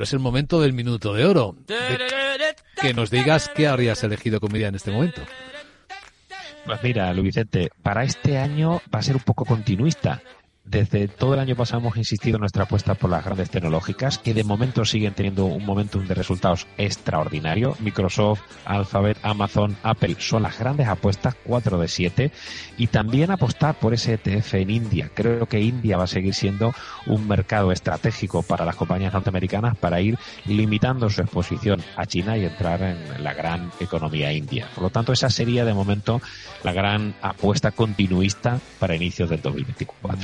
pero es el momento del minuto de oro. que nos digas qué habrías elegido como idea en este momento. Pues mira, Luis Vicente, para este año va a ser un poco continuista. Desde todo el año pasado hemos insistido en nuestra apuesta por las grandes tecnológicas, que de momento siguen teniendo un momentum de resultados extraordinario. Microsoft, Alphabet, Amazon, Apple son las grandes apuestas, 4 de 7. Y también apostar por ese ETF en India. Creo que India va a seguir siendo un mercado estratégico para las compañías norteamericanas para ir limitando su exposición a China y entrar en la gran economía india. Por lo tanto, esa sería de momento la gran apuesta continuista para inicios del 2024.